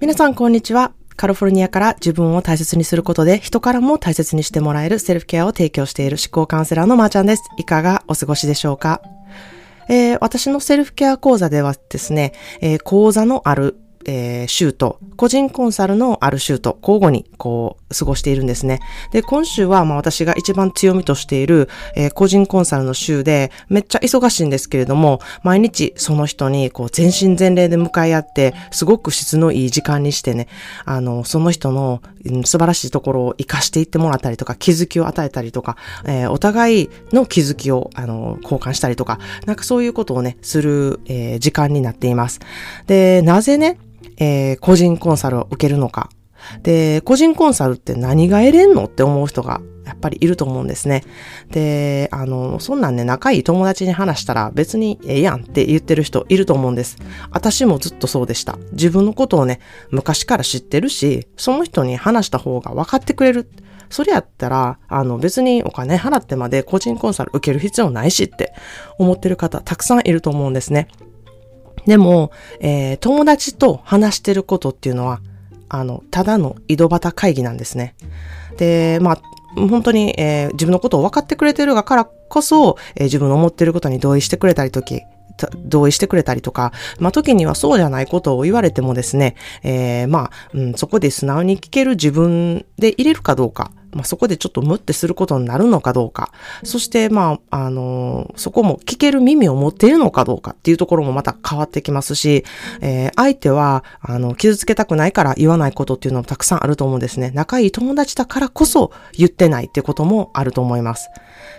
皆さんこんにちは。カリフォルニアから自分を大切にすることで人からも大切にしてもらえるセルフケアを提供している思考カウンセラーのまーちゃんです。いかがお過ごしでしょうか？えー、私のセルフケア講座ではですね、えー、講座のあるえー、週と、個人コンサルのある週と交互にこう、過ごしているんですね。で、今週はまあ私が一番強みとしている、えー、個人コンサルの週で、めっちゃ忙しいんですけれども、毎日その人にこう、全身全霊で向かい合って、すごく質のいい時間にしてね、あの、その人の、うん、素晴らしいところを活かしていってもらったりとか、気づきを与えたりとか、えー、お互いの気づきを、あの、交換したりとか、なんかそういうことをね、する、えー、時間になっています。で、なぜね、えー、個人コンサルを受けるのか。で、個人コンサルって何が得れんのって思う人がやっぱりいると思うんですね。で、あの、そんなんね、仲いい友達に話したら別にええやんって言ってる人いると思うんです。私もずっとそうでした。自分のことをね、昔から知ってるし、その人に話した方が分かってくれる。それやったら、あの別にお金払ってまで個人コンサル受ける必要ないしって思ってる方たくさんいると思うんですね。でも、えー、友達と話してることっていうのは、あの、ただの井戸端会議なんですね。で、まあ、本当に、えー、自分のことを分かってくれてるがからこそ、えー、自分の思ってることに同意してくれたりとき、同意してくれたりとか、まあ、時にはそうじゃないことを言われてもですね、えー、まあ、うん、そこで素直に聞ける自分で入れるかどうか、まあ、そこでちょっとムってすることになるのかどうか、そして、まあ、あのー、そこも聞ける耳を持っているのかどうかっていうところもまた変わってきますし、えー、相手は、あの、傷つけたくないから言わないことっていうのもたくさんあると思うんですね。仲いい友達だからこそ言ってないってこともあると思います。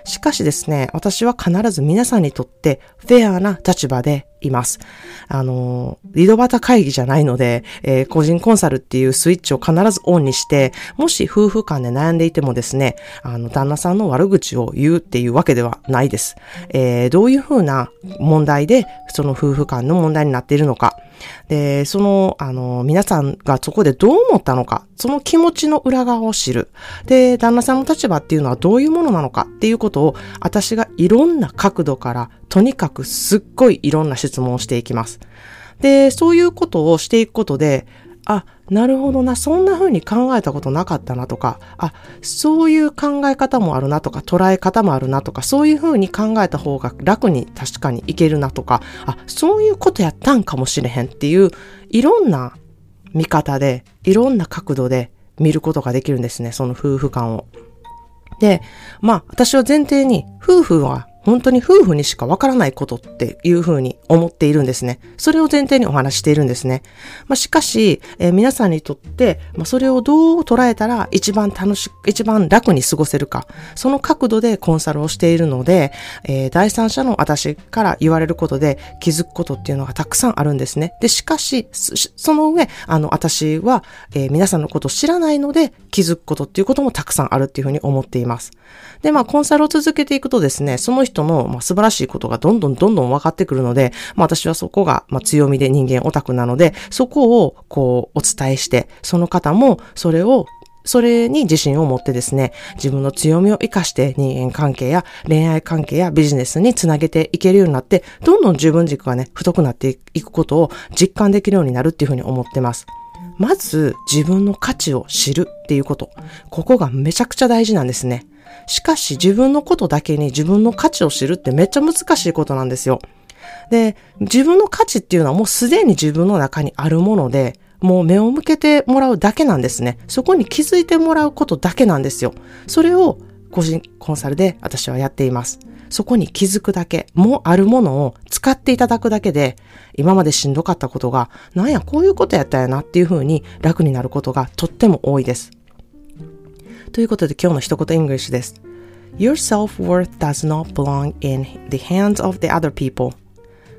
しかしですね、私は必ず皆さんにとってフェアな立場でいます。あの、リドバタ会議じゃないので、えー、個人コンサルっていうスイッチを必ずオンにして、もし夫婦間で悩んでいてもですね、あの、旦那さんの悪口を言うっていうわけではないです。えー、どういうふうな問題で、その夫婦間の問題になっているのか、で、その、あの、皆さんがそこでどう思ったのか、その気持ちの裏側を知る。で、旦那さんの立場っていうのはどういうものなのかっていうことを、私がいろんな角度から、とにかくすっごいいろんな質問をしていきます。で、そういうことをしていくことで、あ、なるほどな、そんな風に考えたことなかったなとか、あ、そういう考え方もあるなとか、捉え方もあるなとか、そういう風に考えた方が楽に確かにいけるなとか、あ、そういうことやったんかもしれへんっていう、いろんな見方で、いろんな角度で見ることができるんですね、その夫婦間を。で、まあ、私は前提に、夫婦は本当に夫婦にしかわからないことっていうふうに思っているんですね。それを前提にお話しているんですね。まあ、しかし、えー、皆さんにとって、まあ、それをどう捉えたら一番楽しく、一番楽に過ごせるか、その角度でコンサルをしているので、えー、第三者の私から言われることで気づくことっていうのがたくさんあるんですね。で、しかし、その上、あの、私は、えー、皆さんのことを知らないので気づくことっていうこともたくさんあるっていうふうに思っています。で、まあ、コンサルを続けていくとですね、その人の、まあ、素晴らしいことがどんどんどんどん分かってくるので、まあ、私はそこが、まあ、強みで人間オタクなので、そこを、こう、お伝えして、その方も、それをそれに自信を持ってですね、自分の強みを活かして人間関係や恋愛関係やビジネスにつなげていけるようになって、どんどん自分軸がね、太くなっていくことを実感できるようになるっていうふうに思ってます。まず自分の価値を知るっていうこと。ここがめちゃくちゃ大事なんですね。しかし自分のことだけに自分の価値を知るってめっちゃ難しいことなんですよ。で、自分の価値っていうのはもうすでに自分の中にあるもので、もう目を向けてもらうだけなんですね。そこに気づいてもらうことだけなんですよ。それを個人コンサルで私はやっています。そこに気づくだけ、もうあるものを使っていただくだけで、今までしんどかったことが、なんや、こういうことやったやなっていう風に楽になることがとっても多いです。ということで今日の一言 English です。Your self-worth does not belong in the hands of the other people.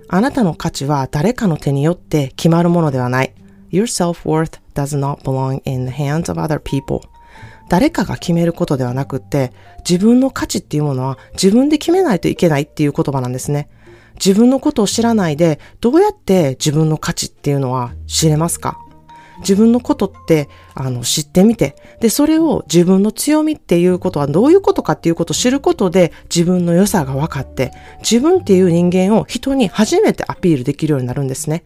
あなたの価値は誰かの手によって決まるものではない。Your self-worth does not belong in the hands of other people. 誰かが決めることではなくって、自分の価値っていうものは自分で決めないといけないっていう言葉なんですね。自分のことを知らないで、どうやって自分の価値っていうのは知れますか？自分のことって、あの、知ってみて、で、それを自分の強みっていうことはどういうことかっていうことを知ることで、自分の良さが分かって、自分っていう人間を人に初めてアピールできるようになるんですね。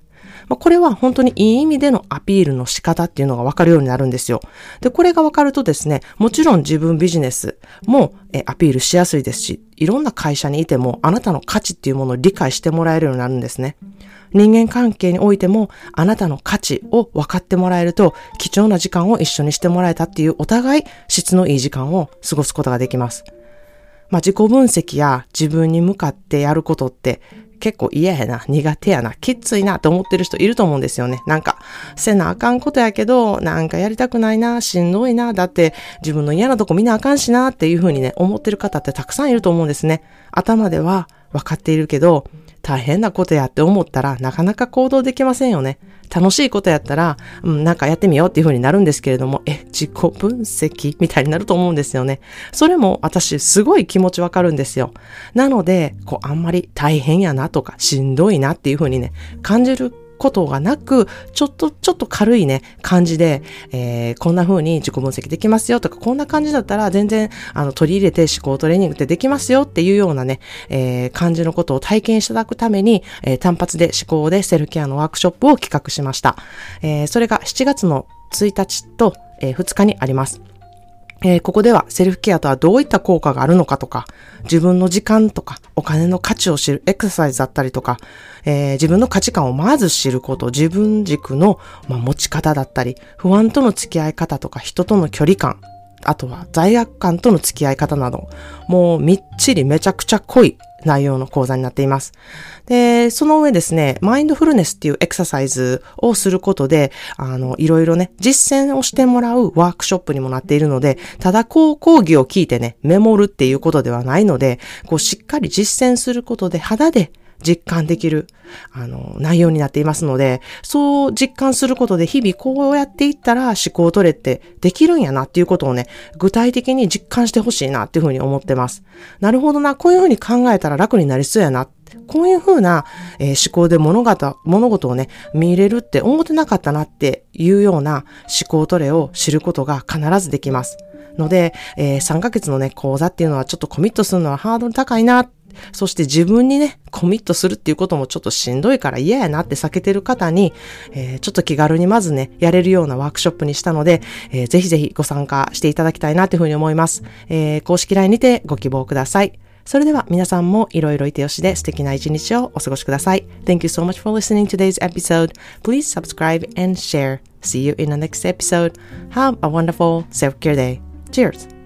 まあ、これは本当にいい意味でのアピールの仕方っていうのがわかるようになるんですよ。で、これがわかるとですね、もちろん自分ビジネスもえアピールしやすいですし、いろんな会社にいてもあなたの価値っていうものを理解してもらえるようになるんですね。人間関係においてもあなたの価値を分かってもらえると貴重な時間を一緒にしてもらえたっていうお互い質のいい時間を過ごすことができます。まあ、自己分析や自分に向かってやることって結構嫌やな、苦手やな、きついなと思ってる人いると思うんですよね。なんか、せなあかんことやけど、なんかやりたくないな、しんどいな、だって自分の嫌なとこ見なあかんしなっていうふうにね、思ってる方ってたくさんいると思うんですね。頭では分かっているけど、大変なことやって思ったらなかなか行動できませんよね。楽しいことやったら、うん、なんかやってみようっていう風になるんですけれども、え、自己分析みたいになると思うんですよね。それも私すごい気持ちわかるんですよ。なので、こうあんまり大変やなとかしんどいなっていう風にね、感じることがなく、ちょっと、ちょっと軽いね、感じで、えー、こんな風に自己分析できますよとか、こんな感じだったら全然、あの、取り入れて思考トレーニングってできますよっていうようなね、えー、感じのことを体験していただくために、えー、単発で思考でセルケアのワークショップを企画しました。えー、それが7月の1日と、え、2日にあります。えー、ここではセルフケアとはどういった効果があるのかとか、自分の時間とか、お金の価値を知るエクササイズだったりとか、えー、自分の価値観をまず知ること、自分軸の、まあ、持ち方だったり、不安との付き合い方とか、人との距離感、あとは罪悪感との付き合い方など、もうみっちりめちゃくちゃ濃い内容の講座になっています。で、その上ですね、マインドフルネスっていうエクササイズをすることで、あの、いろいろね、実践をしてもらうワークショップにもなっているので、ただこう講義を聞いてね、メモるっていうことではないので、こうしっかり実践することで肌で実感できる、あの、内容になっていますので、そう実感することで日々こうやっていったら思考トレってできるんやなっていうことをね、具体的に実感してほしいなっていうふうに思ってます。なるほどな、こういうふうに考えたら楽になりそうやな。こういうふうな、えー、思考で物事、物事をね、見れるって思ってなかったなっていうような思考トレを知ることが必ずできます。ので、えー、3ヶ月のね、講座っていうのはちょっとコミットするのはハードル高いなそして自分にね、コミットするっていうこともちょっとしんどいから嫌やなって避けてる方に、えー、ちょっと気軽にまずね、やれるようなワークショップにしたので、えー、ぜひぜひご参加していただきたいなというふうに思います。えー、公式 LINE にてご希望ください。それでは皆さんもいろいろいてよしで素敵な一日をお過ごしください。Thank you so much for listening to today's episode. Please subscribe and share. See you in the next episode. Have a wonderful self-care day. Cheers!